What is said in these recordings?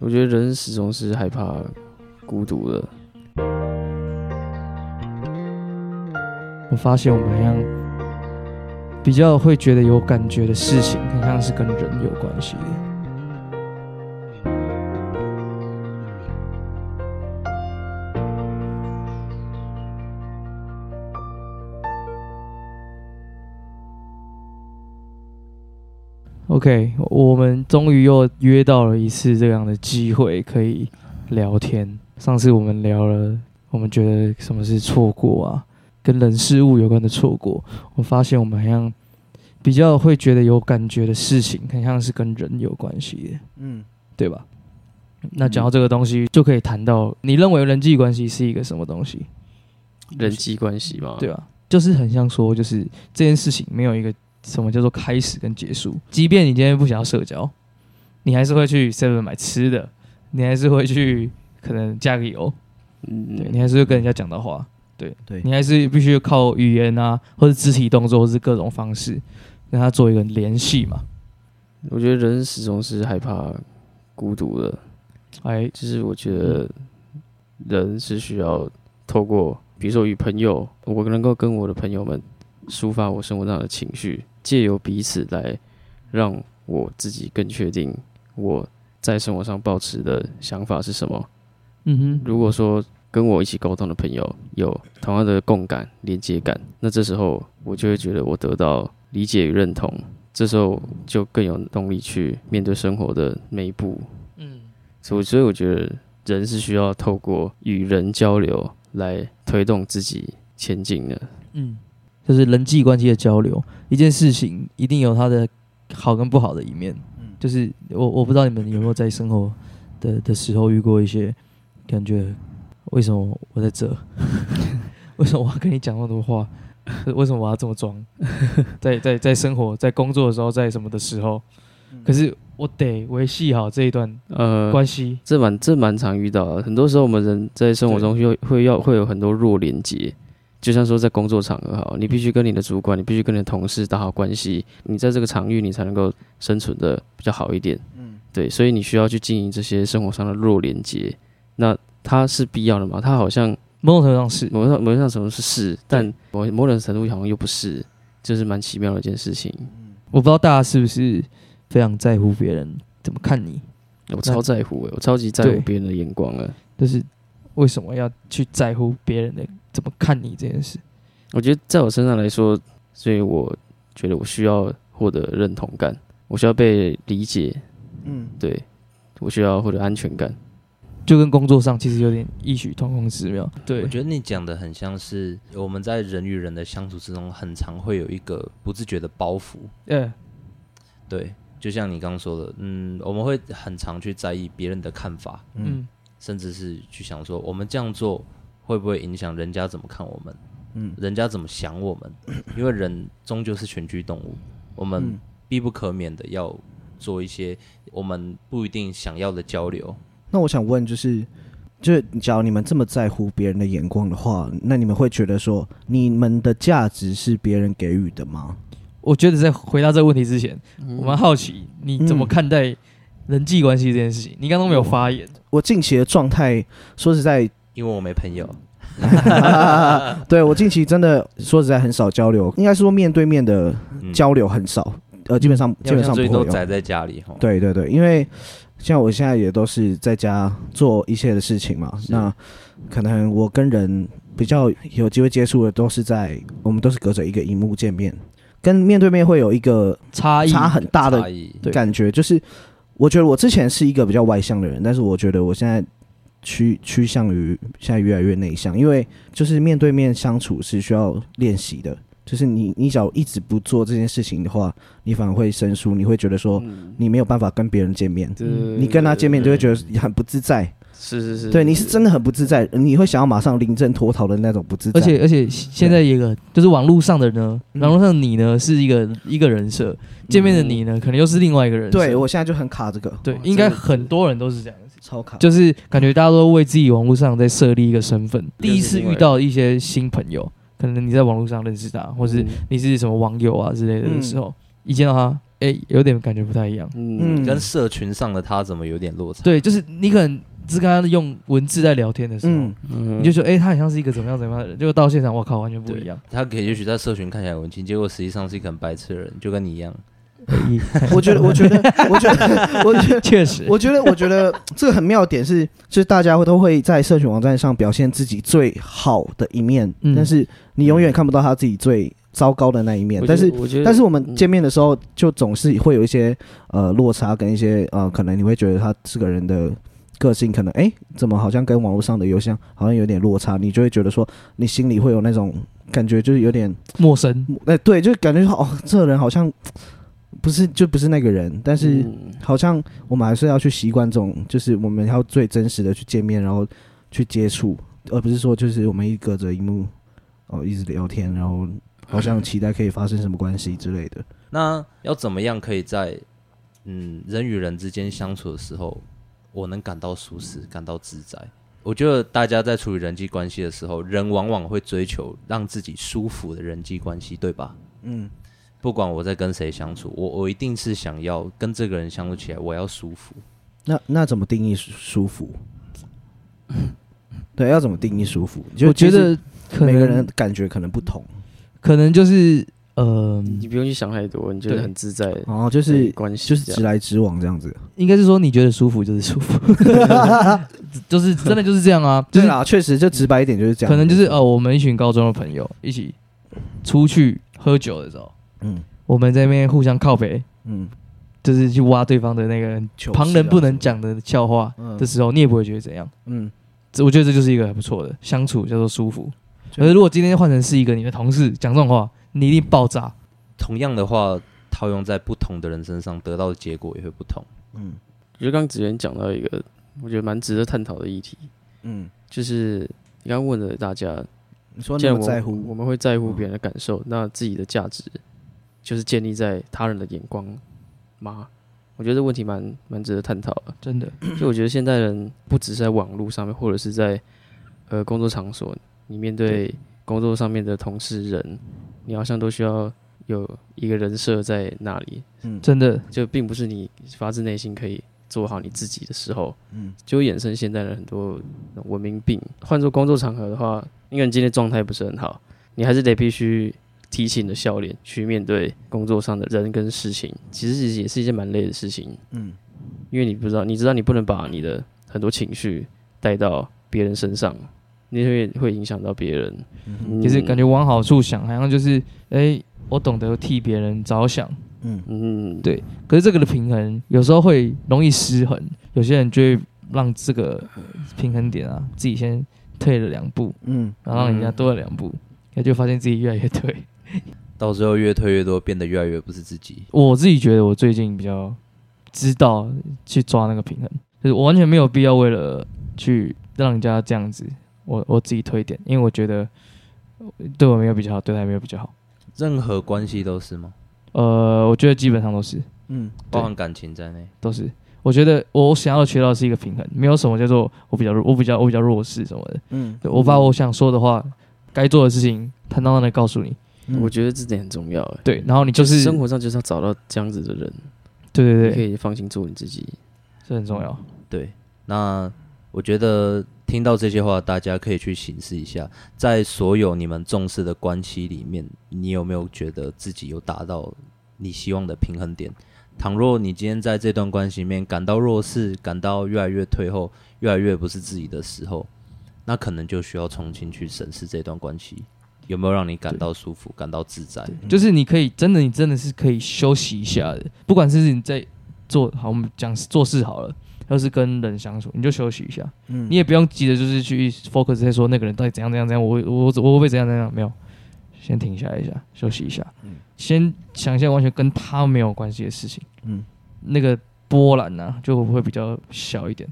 我觉得人始终是害怕孤独的。我发现我们好像比较会觉得有感觉的事情，很像是跟人有关系的。OK，我们终于又约到了一次这样的机会，可以聊天。上次我们聊了，我们觉得什么是错过啊，跟人事物有关的错过。我发现我们好像比较会觉得有感觉的事情，很像是跟人有关系的，嗯，对吧？那讲到这个东西，就可以谈到你认为人际关系是一个什么东西，人际关系嘛，对吧？就是很像说，就是这件事情没有一个什么叫做开始跟结束。即便你今天不想要社交，你还是会去 Seven 买吃的，你还是会去可能加个油，嗯，对你还是会跟人家讲到话，对对。你还是必须靠语言啊，或者肢体动作，或是各种方式跟他做一个联系嘛。我觉得人始终是害怕孤独的，哎，就是我觉得人是需要透过，比如说与朋友，我能够跟我的朋友们抒发我生活上的情绪，借由彼此来让我自己更确定我在生活上保持的想法是什么。嗯哼，如果说跟我一起沟通的朋友有同样的共感、连接感，那这时候我就会觉得我得到理解与认同，这时候就更有动力去面对生活的每一步。嗯，所以，所以我觉得人是需要透过与人交流来推动自己前进的。嗯，就是人际关系的交流，一件事情一定有它的好跟不好的一面。嗯就是我我不知道你们有没有在生活的的时候遇过一些感觉，为什么我在这？为什么我要跟你讲那么多话？为什么我要这么装？在在在生活在工作的时候，在什么的时候？可是我得维系好这一段呃，关系。这蛮这蛮常遇到的。很多时候，我们人在生活中会会要会有很多弱连接，就像说在工作场合好，你必须跟你的主管，你必须跟你的同事打好关系，你在这个场域你才能够生存的比较好一点。嗯，对，所以你需要去经营这些生活上的弱连接。那它是必要的吗？它好像某种程度上是，某种某种程度是是，但某某种程度好像又不是，就是蛮奇妙的一件事情。嗯我不知道大家是不是非常在乎别人怎么看你，我超在乎诶、我超级在乎别人的眼光啊。就是为什么要去在乎别人的怎么看你这件事？我觉得在我身上来说，所以我觉得我需要获得认同感，我需要被理解，嗯，对我需要获得安全感。就跟工作上其实有点异曲同工之妙。对我，觉得你讲的很像是我们在人与人的相处之中，很常会有一个不自觉的包袱。嗯，对，就像你刚刚说的，嗯，我们会很常去在意别人的看法，嗯甚至是去想说，我们这样做会不会影响人家怎么看我们？嗯人家怎么想我们？因为人终究是群居动物，我们嗯必不可免的要做一些我们不一定想要的交流。那我想问，就是，就是，假如你们这么在乎别人的眼光的话，那你们会觉得说，你们的价值是别人给予的吗？我觉得在回答这个问题之前，我蛮好奇你怎么嗯看待人际关系这件事情。你刚刚没有发言，我近期的状态，说实在，因为我没朋友，对我近期真的说实在很少交流，应该是说面对面的嗯。交流很少，呃，基本上基本上不会宅在家里哈。对对对，因为像我现在也都是在家做一切的事情嘛，那可能我跟人比较有机会接触的，都是在我们都是隔着一个荧幕见面，跟面对面会有一个差异差很大的差异。对。感觉，就是我觉得我之前是一个比较外向的人，但是我觉得我现在趋趋向于现在越来越内向，因为就是面对面相处是需要练习的。就是你，你只要一直不做这件事情的话，你反而会生疏，你会觉得说嗯，你没有办法跟别人见面，对你跟他见面就会觉得很不自在。是是是，对，你是真的很不自在，你会想要马上临阵脱逃的那种不自在。而且而且现在一个就是网络上的呢，嗯网络上的你呢是一个一个人设，见面的你呢可能又是另外一个人设。对我现在就很卡这个，对，应该很多人都是这样子。超卡。就是感觉大家都为自己网络上在设立一个身份。第一次遇到一些新朋友，可能你在网络上认识他，或是嗯你是什么网友啊之类的的时候，一见到他哎、有点感觉不太一样。嗯，跟社群上的他怎么有点落差？对，就是你可能只跟他用文字在聊天的时候，你就说，哎、他很像是一个怎么样怎么样的人，结果到现场，我靠，完全不一样。他可以也许在社群看起来文青，结果实际上是一个很白痴的人，就跟你一样。我觉得，我觉得，我觉得，我觉得。确实，我觉得，我觉得这个很妙的点是，就是大家会都会在社群网站上表现自己最好的一面，嗯。但是你永远看不到他自己最糟糕的那一面。但是但是我们见面的时候，就总是会有一些呃落差，跟一些呃，可能你会觉得他这个人的个性可能哎、诶怎么好像跟网络上的邮箱好像有点落差，你就会觉得说，你心里会有那种感觉，就是有点陌生，哎、对，就感觉说哦，这个人好像不是就不是那个人，但是嗯好像我们还是要去习惯这种，就是我们要最真实的去见面，然后去接触，而不是说就是我们一隔着荧幕哦一直聊天，然后好像期待可以发生什么关系之类的。那要怎么样可以在嗯人与人之间相处的时候，我能感到舒适，感到自在？我觉得大家在处理人际关系的时候，人往往会追求让自己舒服的人际关系，对吧？嗯不管我在跟谁相处，我我一定是想要跟这个人相处起来，我要舒服。那那怎么定义舒舒服？对，要怎么定义舒服？就我觉得可能每个人感觉可能不同。可能就是呃，你不用去想太多，你觉得很自在，哦，就就是关系就是直来直往这样子。应该是说你觉得舒服就是舒服，就是真的就是这样啊，就是对啦，确实就直白一点就是这样。可能就是呃，我们一群高中的朋友一起出去喝酒的时候，嗯。我们在那边互相靠北，嗯，就是去挖对方的那个糗事啊旁人不能讲的笑话嗯。的时候，你也不会觉得怎样。嗯，这我觉得这就是一个很不错的相处，叫做舒服。可是如果今天换成是一个你的同事讲这种话，你一定爆炸。同样的话，套用在不同的人身上，得到的结果也会不同。嗯。我觉得刚刚子源讲到一个我觉得蛮值得探讨的议题，嗯，就是你刚刚问了大家，你说既然我那么在乎。我们会在乎别人的感受，那自己的价值就是建立在他人的眼光吗？我觉得这问题蛮蛮值得探讨的。真的，就我觉得现代人不只是在网络上面，或者是在呃工作场所，你面对工作上面的同事人，你好像都需要有一个人设在那里，嗯真的，就并不是你发自内心可以做好你自己的时候，嗯就会衍生现代人很多文明病。换做工作场合的话，因为你今天状态不是很好，你还是得必须提起你的笑脸去面对工作上的人跟事情，其实也是一件蛮累的事情。嗯因为你不知道，你知道你不能把你的很多情绪带到别人身上，你会会影响到别人。嗯就是感觉往好处想，好像就是哎、我懂得替别人着想。嗯嗯，对可是这个的平衡有时候会容易失衡，有些人就会让这个呃平衡点啊自己先退了两步，嗯然后让人家多了两步，他就发现自己越来越退。到时候越推越多，变得越来越不是自己。我自己觉得我最近比较知道去抓那个平衡，就是我完全没有必要为了去让人家这样子，我我自己推一点，因为我觉得对我没有比较好，对他也没有比较好。任何关系都是吗？呃，我觉得基本上都是嗯包含感情在内。都是。我觉得我想要缺到的是一个平衡，没有什么叫做我比较弱，我比较我比较弱势什么的。嗯我把我想说的话，该做的事情，坦荡荡的告诉你。嗯我觉得这点很重要。哎，对，然后你就是生活上就是要找到这样子的人，对对对，可以放心做你自己。这很重要。对，那我觉得听到这些话，大家可以去审视一下，在所有你们重视的关系里面，你有没有觉得自己有达到你希望的平衡点？倘若你今天在这段关系里面感到弱势，感到越来越退后，越来越不是自己的时候，那可能就需要重新去审视这段关系有没有让你感到舒服、感到自在。就是你可以真的，你真的是可以休息一下的。不管是你在做好，我们讲做事好了，要是跟人相处，你就休息一下。嗯你也不用急着就是去 focus 在说那个人到底怎样怎样怎样，我我我我会不会怎样怎样？没有，先停下来一下，休息一下，嗯先想一下完全跟他没有关系的事情，嗯那个波澜呢、就会比较小一点，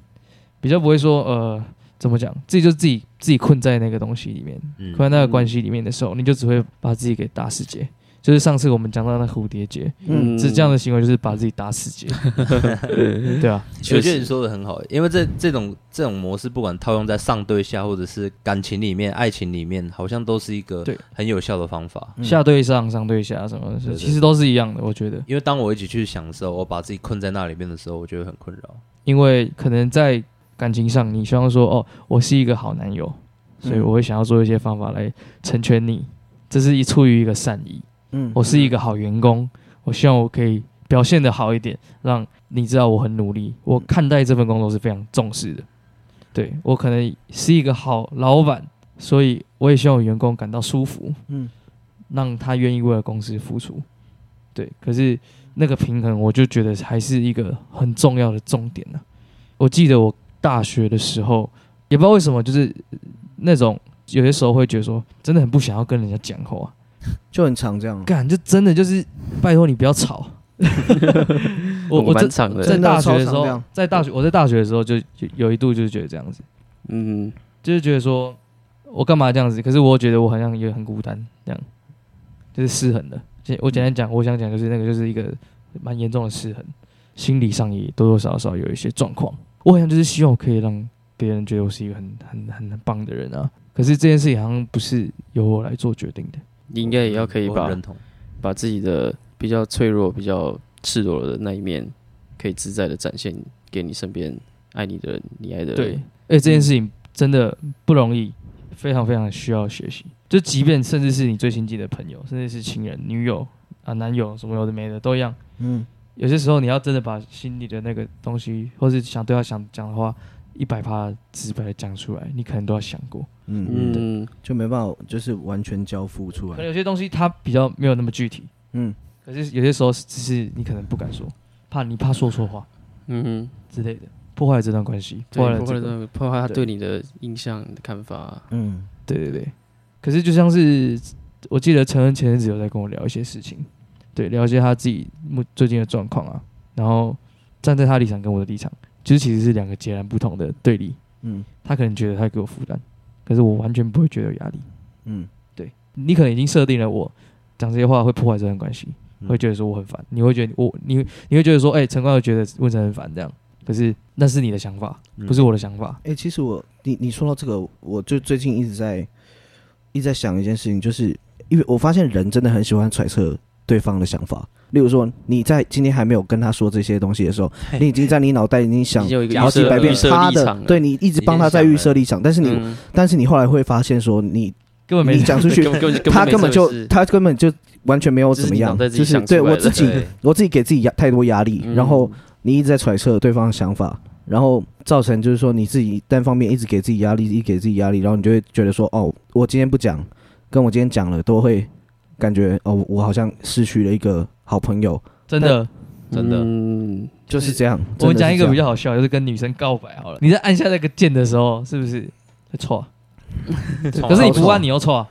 比较不会说呃怎么讲，自己就自己自己困在那个东西里面，嗯。困在那个关系里面的时候，你就只会把自己给打死结。就是上次我们讲到那蝴蝶结，嗯。是这样的行为，就是把自己打死结，对啊，确实。我觉得你说的很好，因为这这种这种模式，不管套用在上对下，或者是感情里面、爱情里面，好像都是一个对。很有效的方法。嗯。下对上，上对下什么其实都是一样的，我觉得，因为当我一起去享受，我把自己困在那里面的时候，我觉得很困扰。因为可能在感情上，你希望说，哦，我是一个好男友，所以嗯我会想要做一些方法来成全你，这是一出于一个善意。嗯我是一个好员工，我希望我可以表现的好一点，让你知道我很努力。我看待这份工作是非常重视的，对我可能是一个好老板，所以我也希望我员工感到舒服，嗯让他愿意为了公司付出。对，可是那个平衡，我就觉得还是一个很重要的重点呢、我记得我大学的时候，也不知道为什么，就是呃那种有些时候会觉得说，真的很不想要跟人家讲话。就很常这样。干就真的就是拜托你不要吵。我我我在蛮长的，在大学的时候在大学我在大学的时候就就有一度就是觉得这样子，嗯，就是觉得说我干嘛这样子？可是我觉得我好像也很孤单，这样就是失衡的。简我简单讲，我想讲就是那个就是一个蛮严重的失衡，心理上也多多少少有一些状况。我好像就是希望我可以让别人觉得我是一个很很很很棒的人啊。可是这件事情好像不是由我来做决定的。你应该也要可以把认同。把自己的比较脆弱、比较赤裸的那一面，可以自在的展现给你身边爱你的人、你爱的人。对，而且这件事情真的不容易，非常非常需要学习。就即便甚至是你最亲近的朋友，甚至是情人、女友啊、男友，什么有的没的都一样。嗯有些时候你要真的把心里的那个东西，或是想对他想讲的话，一百趴直白的讲出来，你可能都要想过。嗯。嗯，嗯，就没办法，就是完全交付出来。可能有些东西它比较没有那么具体，嗯。可是有些时候只是你可能不敢说，怕你怕说错话嗯哼，之类的，破坏了这段关系，破坏，了这个破坏了破坏他对。对你的印象、你的看法。嗯。对对对，可是就像是我记得陈恩前阵子有在跟我聊一些事情，对，了解他自己目最近的状况啊，然后站在他立场跟我的立场，就是其实是两个截然不同的对立。嗯他可能觉得他给我负担，可是我完全不会觉得有压力。嗯对你可能已经设定了我讲这些话会破坏这段关系，嗯会觉得说我很烦，你会觉得我你你会觉得说，哎、陈冠会觉得问成很烦这样，可是那是你的想法，嗯不是我的想法。哎、其实我你你说到这个，我就最近一直在一直在想一件事情，就是因为我发现人真的很喜欢揣测对方的想法。例如说，你在今天还没有跟他说这些东西的时候，你已经在你脑袋已经想好几百遍他的对你一直帮他在预设立场，但是你、嗯。但是你后来会发现说你根本没你讲出去 他根本就他根本就完全没有怎么样，就是对我自己我自己给自己压太多压力，嗯。然后你一直在揣测对方的想法，然后造成就是说你自己单方面一直给自己压力，一直给自己压力，然后你就会觉得说，哦，我今天不讲，跟我今天讲了，都会感觉哦，我好像失去了一个好朋友，真的。真的嗯，就是这样。我们讲一个比较较好笑，就是跟女生告白好了。你在按下那个键的时候，是不是会错？可是你不按，你又错。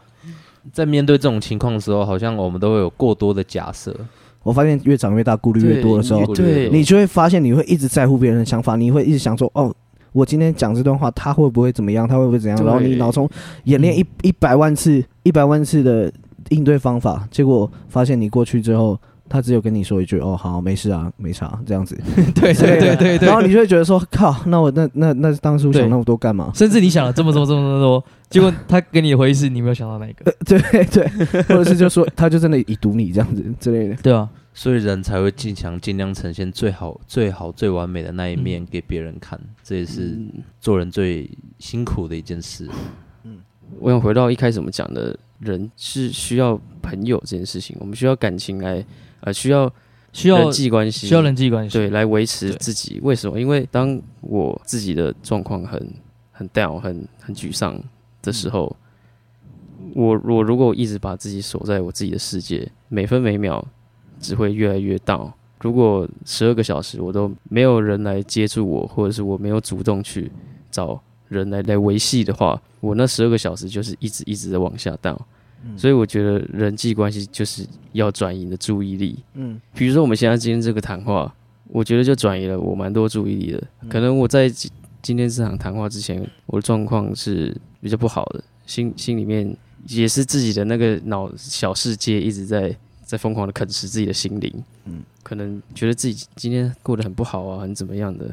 在面对这种情况的时候，好像我们都会有过多的假设。我发现越长越大，顾虑越多的时候，对，你就会发现你会一直在乎别人的想法，你会一直想说，哦，我今天讲这段话，他会不会怎么样？他会不会怎样？对然后你脑中演练一一百万次、一百万次的应对方法，结果发现你过去之后，他只有跟你说一句，哦，好，没事啊，没啥，这样子。对对对对对然。后你就会觉得说，靠，那我那那那当初想那么多干嘛？甚至你想了这么多这么多多，结果他给你的回忆是你没有想到那个，对对，或者是就说他就真的已读你这样子之类的。对啊，所以人才会尽强尽量呈现最好、最好、最完美的那一面给别人看，这也是嗯做人最辛苦的一件事。嗯我想回到一开始我们讲的，人是需要朋友这件事情，我们需要感情来，呃，需要需要人际关系，需要人际关系，对来维持自己。为什么？因为当我自己的状况很很 down、很很沮丧的时候，我我如果一直把自己锁在我自己的世界，每分每秒只会越来越 down。如果十二个小时我都没有人来接触我，或者是我没有主动去找人来来维系的话，我那十二个小时就是一直一直的往下 down。所以我觉得人际关系就是要转移你的注意力。嗯比如说我们现在今天这个谈话，我觉得就转移了我蛮多注意力的。可能我在今今天这场谈话之前，我的状况是比较不好的，心心里面也是自己的那个脑小世界一直在在疯狂的啃食自己的心灵，嗯嗯，可能觉得自己今天过得很不好啊，很怎么样的，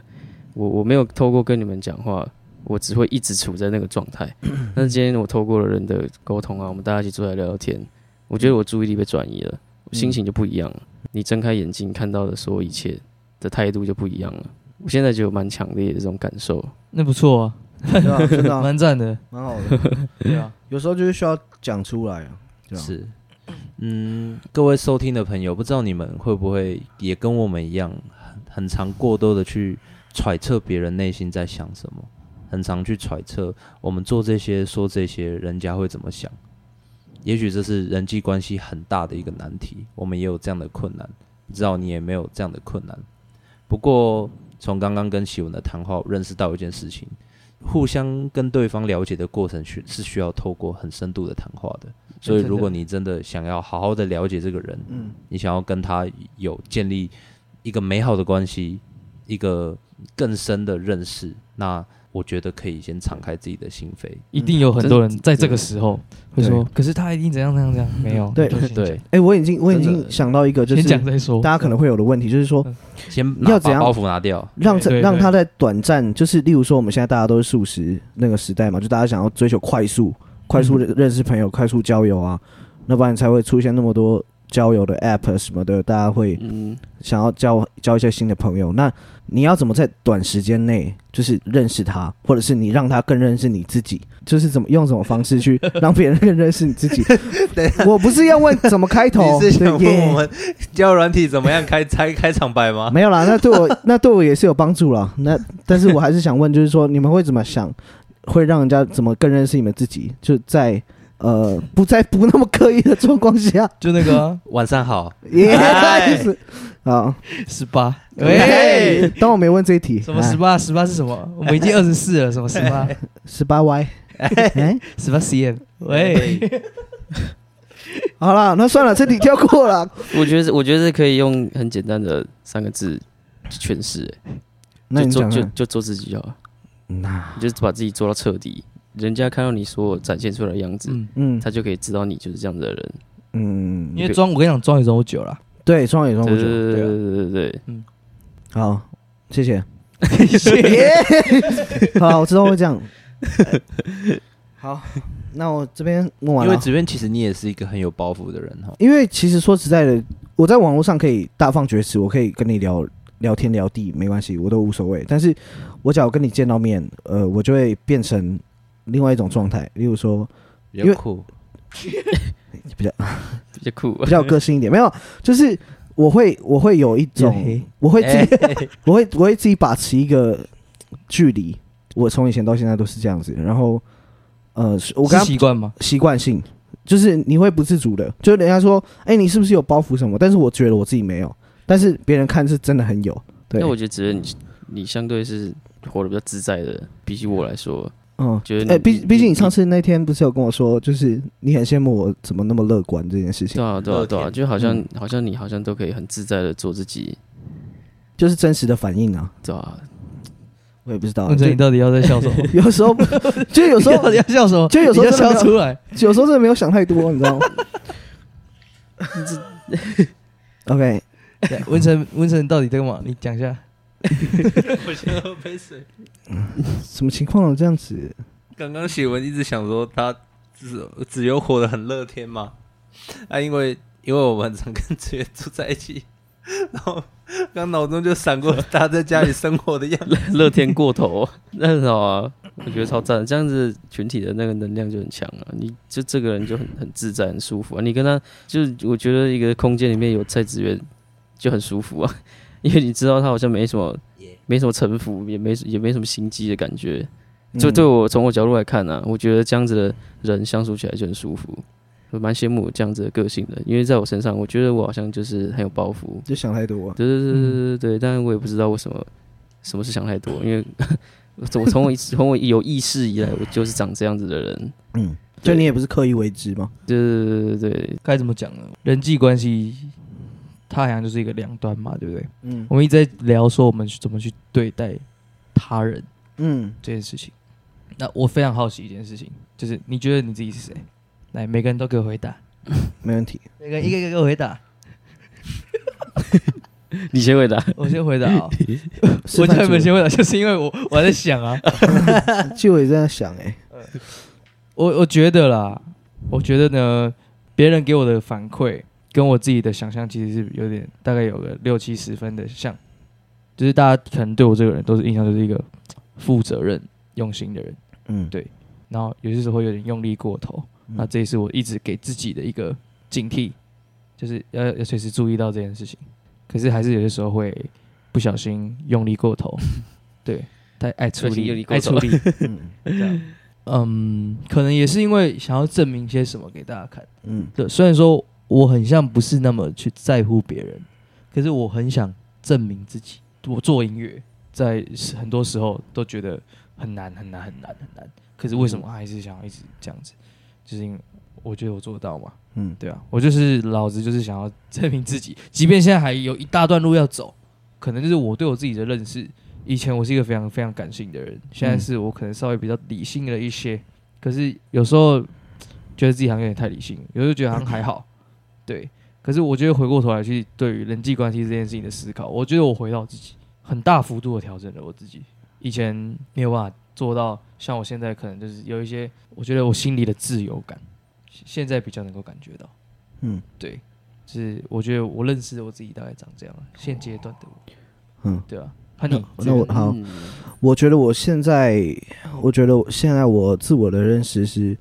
我我没有透过跟你们讲话，我只会一直处在那个状态。但是今天我透过了人的沟通啊，我们大家一起坐下来聊聊天，我觉得我注意力被转移了，心情就不一样了。你睁开眼睛看到的所有一切的态度就不一样了。我现在就有蛮强烈的这种感受。那不错啊，对啊，真的啊 蛮赞的。蛮好的。对啊，有时候就是需要讲出来啊，对啊，是，嗯，各位收听的朋友，不知道你们会不会也跟我们一样，很很常过多的去揣测别人内心在想什么，很常去揣测我们做这些、说这些，人家会怎么想。也许这是人际关系很大的一个难题，我们也有这样的困难，不知道你也没有这样的困难。不过从刚刚跟喜文的谈话，认识到一件事情，互相跟对方了解的过程需是需要透过很深度的谈话的。所以，如果你真的想要好好的了解这个人，嗯，你想要跟他有建立一个美好的关系，一个更深的认识，那我觉得可以先敞开自己的心扉。一定有很多人在这个时候会说，可是他一定怎样怎样怎样，没有，对对，哎，我已经我已经想到一个，就，是讲再说。大家可能会有的问题，就是说先要怎样包袱拿掉。让让他在短暂，就是例如说我们现在大家都是素食那个时代嘛，就大家想要追求快速、快速认认识朋友、快速交友啊，那不然才会出现那么多交友的 app 什么的，大家会嗯，想要交交一些新的朋友。那你要怎么在短时间内就是认识他，或者是你让他更认识你自己？就是怎么用什么方式去 让别人更认识你自己？我不是要问怎么开头，你是想问我们交友软体怎么样开开开场白吗？没有啦，那对我那对我也是有帮助了。那但是我还是想问，就是说你们会怎么想，会让人家怎么更认识你们自己？就在呃不在不那么刻意的状况下，就那个啊。晚上好，耶、哎。就是好。十八，喂喂，，当我没问这一题，什么十八？十八是什么？我们已经二十四了，什么十八？十八 Y？哎，十八 cm？喂，好了，那算了，这题跳过了。我觉得我觉得可以用很简单的三个字去诠释，欸那就做你讲看，就就做自己就好了，那。你就把自己做到彻底，人家看到你所展现出来的样子，嗯，嗯他就可以知道你就是这样子的人。嗯，因为装，我跟你讲，装也装我久了。对装也装不久。对对对啊对对对对，好，谢谢。谢谢。好，我知道会这样。好，那我这边问完了。因为这边其实你也是一个很有包袱的人哈。因为其实说实在的，我在网络上可以大放厥词，我可以跟你聊聊天聊地，没关系，我都无所谓。但是我只要跟你见到面，呃，我就会变成另外一种状态，例如说因为 比较酷，比较比较酷比。较有个性一点，没有，就是我会我会有一种，我会自己、哎我会我会自己把持一个距离，我从以前到现在都是这样子。然后呃，我刚习惯吗？习惯性，就是你会不自主的，就是人家说，哎、你是不是有包袱什么？但是我觉得我自己没有，但是别人看是真的很有。对那，我觉得只是你你相对是活得比较自在的，比起我来说，嗯，觉得你哎、毕毕竟你你上次那天不是有跟我说，就是你很羡慕我怎么那么乐观这件事情对，啊对啊对啊，就好像、嗯好像你好像都可以很自在的做自己，就是真实的反应啊。对吧、我也不知道，你到底要在笑什么？有时候就有时候 到底要笑什么？就有时候你就真的没有笑出来。有时候真的没有想太多，你知道吗？OK，对温晨，温晨到底在干嘛？你讲一下。我先喝杯水。什么情况这样子？刚刚写文一直想说他只只有活得很乐天嘛，啊，因为因为我们很常跟子源住在一起，然后刚脑中就闪过他在家里生活的样子。乐天过头，那很好啊，我觉得超赞，这样子群体的那个能量就很强啊，你就这个人就很很自在很舒服啊，你跟他就是我觉得一个空间里面有蔡子源就很舒服啊，因为你知道他好像没什么没什么城府，也没也没什么心机的感觉，就嗯对我从我角度来看呢、啊，我觉得这样子的人相处起来就很舒服，我蛮羡慕这样子的个性的，因为在我身上，我觉得我好像就是很有包袱，就想太多。对对对对对对，但是我也不知道为什么什么是想太多，因为我从我从我有意识以来，我就是长这样子的人，嗯，就你也不是刻意为之嘛。对对对对对，该怎么讲呢？人际关系，它好像就是一个两端嘛，对不对？嗯我们一直在聊说我们去怎么去对待他人嗯，这件事情。那我非常好奇一件事情，就是你觉得你自己是谁？来，每个人都给我回答，没问题。每个人一个一个给我回答。你先回答。我先回答哦，我叫你们先回答，就是因为我我还在想啊，就我也在想，哎，我我觉得啦，我觉得呢，别人给我的反馈跟我自己的想象其实是有点大概有个六七十分的像，就是大家可能对我这个人都是印象就是一个负责任、用心的人，嗯，对。然后有些时候会有点用力过头，嗯。那这也是我一直给自己的一个警惕，就是要要随时注意到这件事情。可是还是有些时候会不小心用力过头，对，太爱处理力，过头。爱处理。嗯这样。嗯，可能也是因为想要证明些什么给大家看。嗯。对，虽然说我很像不是那么去在乎别人，可是我很想证明自己。我做音乐，在很多时候都觉得很难很难很难很难，可是为什么还是想要一直这样子？就是因为我觉得我做得到嘛。嗯对啊，我就是老子就是想要证明自己，即便现在还有一大段路要走，可能就是我对我自己的认识。以前我是一个非常非常感性的人，现在是我可能稍微比较理性了一些。可是有时候觉得自己好像有点太理性，有时候觉得好像还好，对。可是我觉得回过头来去对于人际关系这件事情的思考，我觉得我回到自己，很大幅度的调整了我自己。以前没有办法做到，像我现在可能就是有一些，我觉得我心里的自由感，现在比较能够感觉到。嗯对，就是我觉得我认识的我自己大概长这样，现阶段的我，嗯，对啊。那你那我好，嗯我觉得我现在，我觉得我现在我自我的认识是，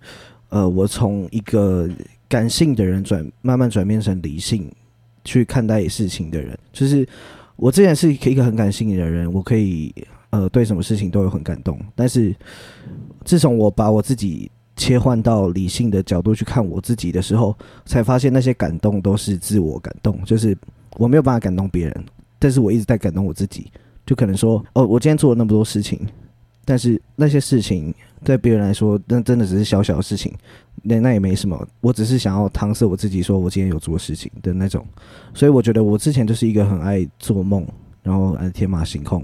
呃，我从一个感性的人转慢慢转变成理性去看待事情的人。就是我之前是一个很感性的人，我可以呃对什么事情都有很感动，但是自从我把我自己切换到理性的角度去看我自己的时候，才发现那些感动都是自我感动，就是我没有办法感动别人，但是我一直在感动我自己。就可能说，哦，我今天做了那么多事情，但是那些事情对别人来说，那真的只是小小的事情，那那也没什么。我只是想要搪塞我自己，说我今天有做事情的那种。所以我觉得我之前就是一个很爱做梦，然后爱天马行空，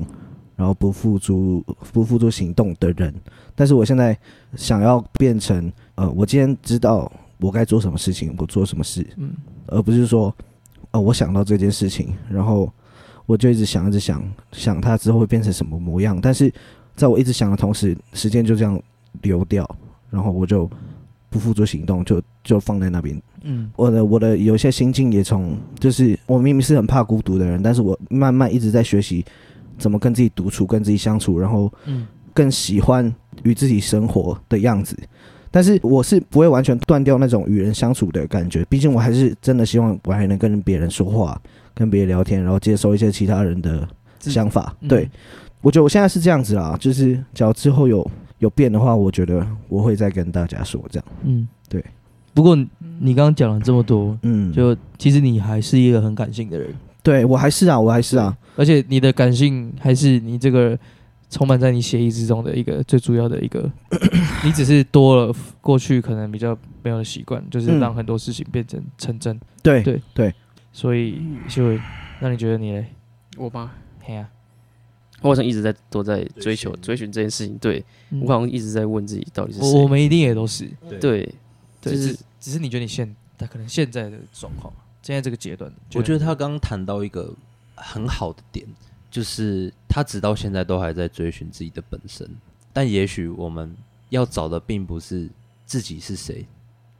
然后不付诸不付诸行动的人。但是我现在想要变成，呃，我今天知道我该做什么事情，我做什么事，嗯而不是说，呃，我想到这件事情，然后我就一直想，一直想，想它之后会变成什么模样。但是在我一直想的同时，时间就这样流掉，然后我就不付诸行动，就就放在那边。嗯我的我的有些心境也从，就是我明明是很怕孤独的人，但是我慢慢一直在学习怎么跟自己独处，跟自己相处，然后嗯更喜欢与自己生活的样子。但是我是不会完全断掉那种与人相处的感觉，毕竟我还是真的希望我还能跟别人说话，跟别人聊天，然后接收一些其他人的想法。嗯对，我觉得我现在是这样子啦，就是只要之后有有变的话，我觉得我会再跟大家说这样。嗯，对。不过你刚刚讲了这么多，嗯，就其实你还是一个很感性的人，对我还是啊，我还是啊，而且你的感性还是你这个充满在你协议之中的一个最主要的一个，你只是多了过去可能比较没有的习惯，就是嗯让很多事情变成成真。对对对，所以秀伟，那你觉得你嘞？我吗？嘿呀、我好像一直在都在追求追寻这件事情。对嗯我好像一直在问自己到底是谁我。们一定也都是，对，对，就是只只是你觉得你现他可能现在的状况，现在这个阶段，我觉得他刚刚谈到一个很好的点，就是他直到现在都还在追寻自己的本身，但也许我们要找的并不是自己是谁，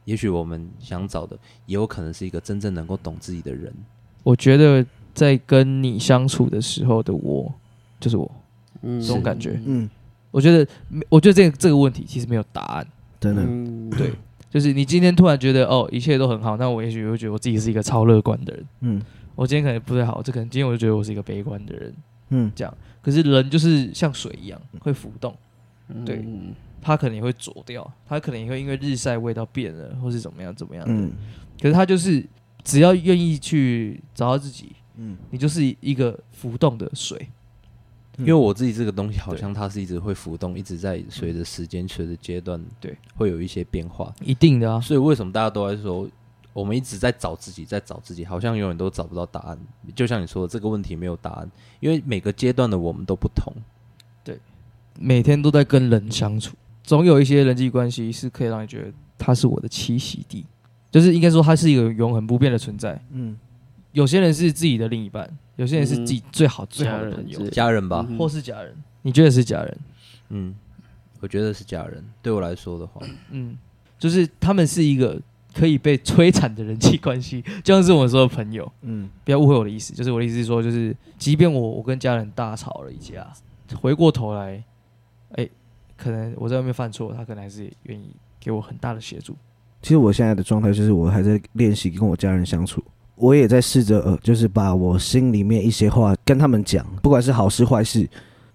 也许我们想找的也有可能是一个真正能够懂自己的人。我觉得在跟你相处的时候的我，就是我。嗯。这种感觉。嗯，我觉得，我觉得这个这个问题其实没有答案。真的，嗯对，就是你今天突然觉得哦，一切都很好，那我也许会觉得我自己是一个超乐观的人。嗯。我今天可能不太好，这可能今天我就觉得我是一个悲观的人。嗯。这样，可是人就是像水一样会浮动，对。嗯它可能也会浊掉，它可能也会因为日晒味道变了，或是怎么样怎么样的。嗯。可是它就是只要愿意去找到自己，嗯。你就是一个浮动的水。嗯。因为我自己这个东西好像它是一直会浮动，一直在随着时间、随着阶段，对，会有一些变化。一定的啊，所以为什么大家都在说，我们一直在找自己，在找自己，好像永远都找不到答案。就像你说的，这个问题没有答案，因为每个阶段的我们都不同。对。每天都在跟人相处，总有一些人际关系是可以让你觉得它是我的栖息地，就是应该说它是一个永恒不变的存在。嗯。有些人是自己的另一半，有些人是自己最好最好的朋友家人吧，嗯或是家人。你觉得是家人？嗯，我觉得是家人。对我来说的话，嗯，就是他们是一个可以被摧残的人际关系，就像是我说的朋友。嗯不要误会我的意思，就是我的意思是说，就是即便我我跟家人大吵了一架，回过头来，哎、可能我在外面犯错，他可能还是愿意给我很大的协助。其实我现在的状态就是，我还在练习跟我家人相处，我也在试着呃，就是把我心里面一些话跟他们讲，不管是好事坏事，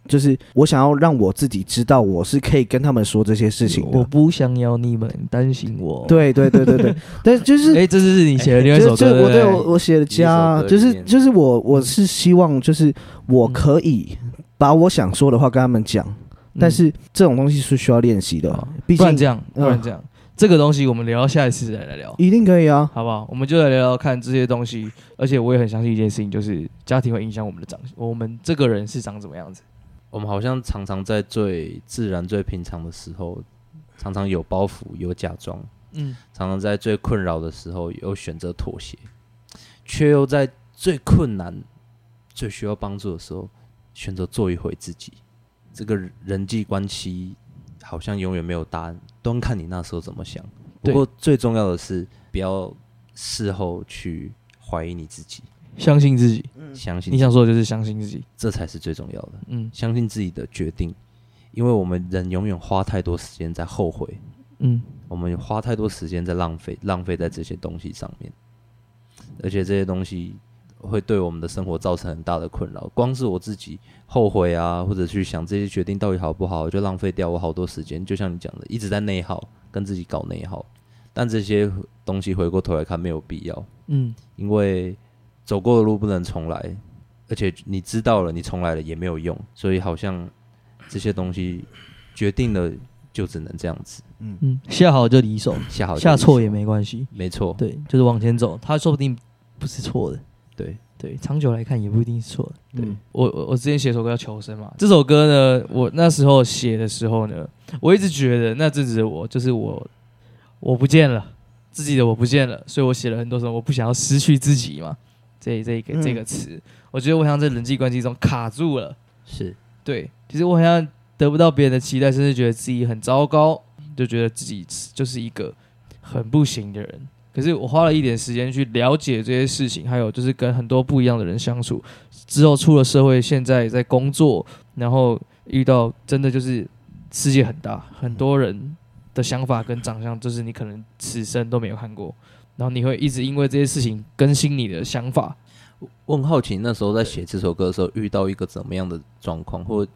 就是我想要让我自己知道我是可以跟他们说这些事情的。我不想要你们担心我。，对对对对对，但就是哎、这是你写的另外一首就歌，对我对我我写的家，就是就是我我是希望就是我可以把我想说的话跟他们讲，但是这种东西是需要练习的毕竟不然这样，不嗯然这样，这个东西我们聊到下一次再来聊。一定可以啊。好不好？我们就来聊聊看这些东西，而且我也很相信一件事情，就是家庭会影响我们的长，我们这个人是长怎么样子。我们好像常常在最自然、最平常的时候，常常有包袱、有假装，嗯，常常在最困扰的时候有选择妥协，却又在最困难、最需要帮助的时候选择做一回自己。这个人际关系好像永远没有答案，端看你那时候怎么想。不过最重要的是，不要事后去怀疑你自己，相信自己，相信你想说的就是相信自己。这才是最重要的。嗯。相信自己的决定，因为我们人永远花太多时间在后悔，嗯，我们花太多时间在浪费，浪费在这些东西上面，而且这些东西会对我们的生活造成很大的困扰。光是我自己后悔啊，或者去想这些决定到底好不好，就浪费掉我好多时间。就像你讲的，一直在内耗，跟自己搞内耗，但这些东西回过头来看没有必要，嗯，因为走过的路不能重来，而且你知道了，你重来了也没有用，所以好像这些东西决定了就只能这样子，嗯，下好就离手，下好下错也没关系。没错，对，就是往前走，他说不定不是错的。对，对，长久来看也不一定是错。的。对。嗯我我我之前写首歌叫《求生》嘛，这首歌呢，我那时候写的时候呢，我一直觉得那阵子的我就是我我不见了，自己的我不见了，所以我写了很多什么我不想要失去自己嘛，这这个、嗯。这个词，我觉得我好像在人际关系中卡住了。是。对，其实我好像得不到别人的期待，甚至觉得自己很糟糕，就觉得自己就是一个很不行的人。可是我花了一点时间去了解这些事情，还有就是跟很多不一样的人相处之后，出了社会，现在在工作，然后遇到真的就是世界很大，很多人的想法跟长相，就是你可能此生都没有看过，然后你会一直因为这些事情更新你的想法。我很好奇，那时候在写这首歌的时候，遇到一个怎么样的状况或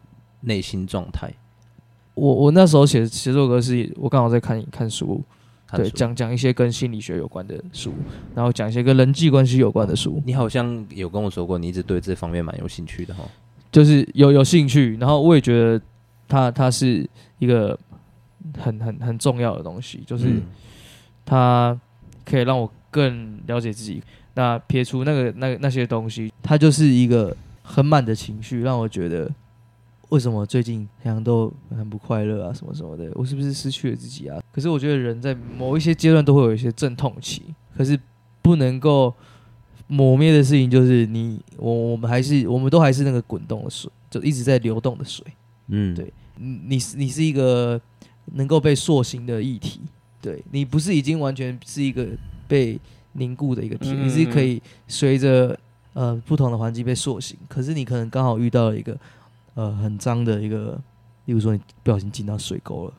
内心状态？我我那时候写写这首歌是我刚好在看看书，对，讲讲一些跟心理学有关的书，然后讲一些跟人际关系有关的书，你好像有跟我说过，你一直对这方面蛮有兴趣的哈。就是有有兴趣，然后我也觉得它它是一个很很很重要的东西，就是嗯它可以让我更了解自己。那撇除那个那那些东西，它就是一个很满的情绪，让我觉得为什么最近好像都很不快乐啊，什么什么的，我是不是失去了自己啊？可是我觉得人在某一些阶段都会有一些阵痛期，可是不能够抹灭的事情就是你我我们还是我们都还是那个滚动的水，就一直在流动的水。嗯，对你你是你是一个能够被塑形的液体，对你不是已经完全是一个被凝固的一个体，嗯你是可以随着呃不同的环境被塑形，可是你可能刚好遇到了一个呃很脏的一个，例如说你不小心进到水沟了，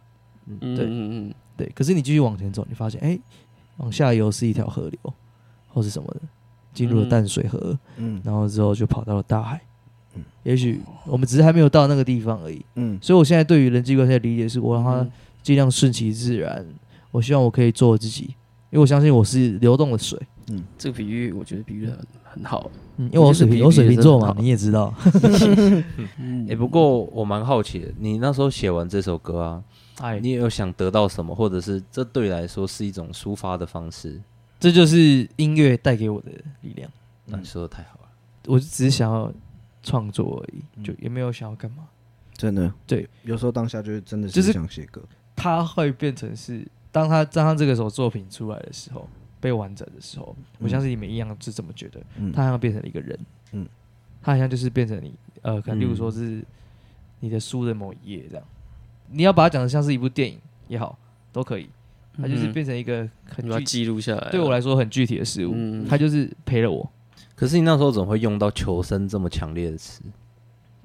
嗯对。嗯嗯对，可是你继续往前走，你发现哎、往下游是一条河流或是什么的，进入了嗯淡水河，嗯然后之后就跑到了大海嗯。也许我们只是还没有到那个地方而已，嗯所以我现在对于人际关系的理解是，我让它嗯尽量顺其自然。我希望我可以做我自己，因为我相信我是流动的水。这个比喻我觉得比喻的很很好。嗯，因为我水瓶，我水瓶座嘛你也知道。嗯哎、不过我蛮好奇的，你那时候写完这首歌啊，哎，你有想得到什么，或者是这对你来说是一种抒发的方式？这就是音乐带给我的力量。那你说的太好了，我就只是想要创作而已，嗯就也没有想要干嘛。真的，对，有时候当下就是真的就是是想写歌，它会变成是，当他当他这个首作品出来的时候，被完整的时候，我相信你们一样是这么觉得，嗯。他好像变成了一个人，嗯。他好像就是变成你，呃，可能例如说是你的书的某一页这样，你要把它讲的像是一部电影也好，都可以，它就是嗯变成一个很你要，记录下来。对我来说很具体的事物，嗯。它就是陪了我。可是你那时候怎么会用到求生这么强烈的词？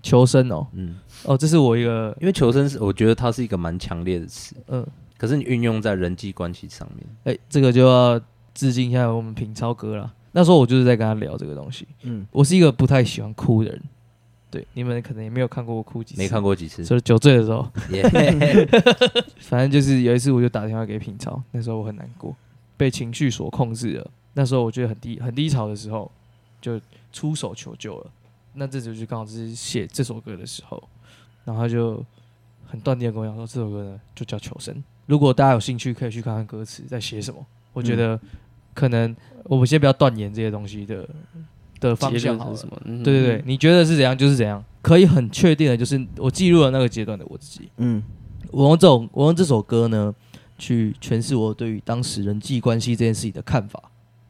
求生哦，嗯，哦，这是我一个，因为求生是我觉得它是一个蛮强烈的词，嗯，可是你运用在人际关系上面，哎、这个就要致敬一下我们品超哥啦。那时候我就是在跟他聊这个东西。嗯我是一个不太喜欢哭的人，对，你们可能也没有看过我哭几次，没看过几次，就是酒醉的时候，耶 反正就是有一次我就打电话给品超，那时候我很难过，被情绪所控制了。那时候我觉得很低很低潮的时候，就出手求救了。那这就就刚好是写这首歌的时候，然后他就很断定的跟我讲说，这首歌呢就叫《求生》。如果大家有兴趣，可以去看看歌词在写什么。我觉得可能我们先不要断言这些东西的的方向好了是什么？嗯对对对，，你觉得是怎样就是怎样，可以很确定的，就是我记录了那个阶段的我自己。嗯我用这种，我用这首歌呢，去诠释我对于当时人际关系这件事情的看法。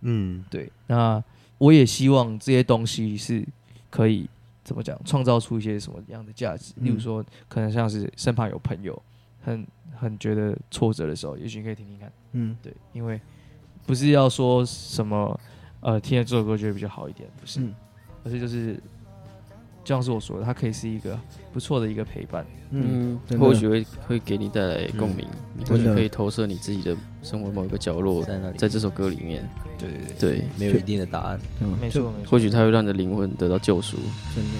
嗯，对，那我也希望这些东西是可以怎么讲，创造出一些什么样的价值。嗯例如说，可能像是身旁有朋友很很觉得挫折的时候，也许你可以听听看。嗯对，因为不是要说什么呃听了这首歌觉得比较好一点，不是，嗯。而是就是就像是我说的，它可以是一个不错的一个陪伴。嗯，或许会会给你带来共鸣，你或许可以投射你自己的生活某一个角落，在那里。在这首歌里面，对对对，对，没有一定的答案，嗯。没错没错。或许它会让你的灵魂得到救赎。真的。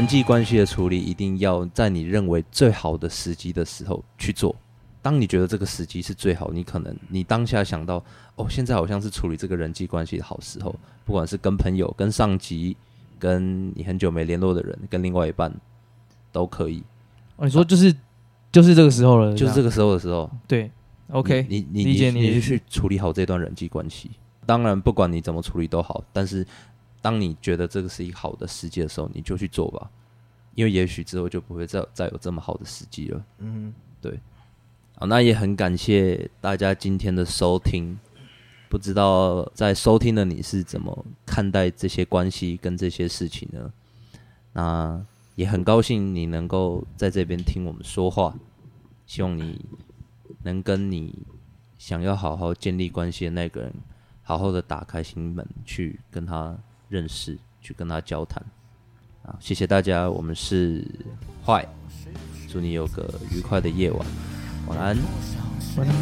人际关系的处理一定要在你认为最好的时机的时候去做。当你觉得这个时机是最好，你可能你当下想到，哦，现在好像是处理这个人际关系的好时候，不管是跟朋友、跟上级、跟你很久没联络的人、跟另外一半，都可以。哦，你说就是就是这个时候了，就是这个时候的时候对，OK，你你理解你你去处理好这段人际关系。当然，不管你怎么处理都好，但是当你觉得这个是一个好的时机的时候，你就去做吧，因为也许之后就不会再再有这么好的时机了。嗯对好，那也很感谢大家今天的收听。不知道在收听的你是怎么看待这些关系跟这些事情呢？那也很高兴你能够在这边听我们说话，希望你能跟你想要好好建立关系的那个人，好好的打开心门，去跟他认识，去跟他交谈。啊，谢谢大家，我们是坏，祝你有个愉快的夜晚，晚安。晚安。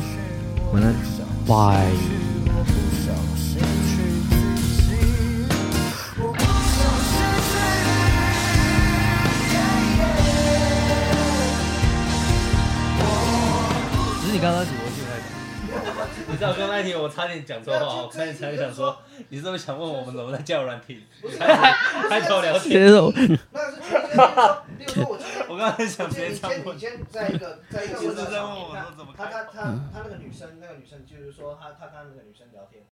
晚安。拜。只是你刚刚主播，你知道刚才那题我差点讲错话，我差点差点想说，你是不是想问我们怎么在叫软体？开始开头聊天，接受那是确定，例如说我今天我刚才想直接唱问你先你。先在一个在一个其实问答上面，在问我说怎么他他他那个女生那个女生就是说他他跟那个女生聊天，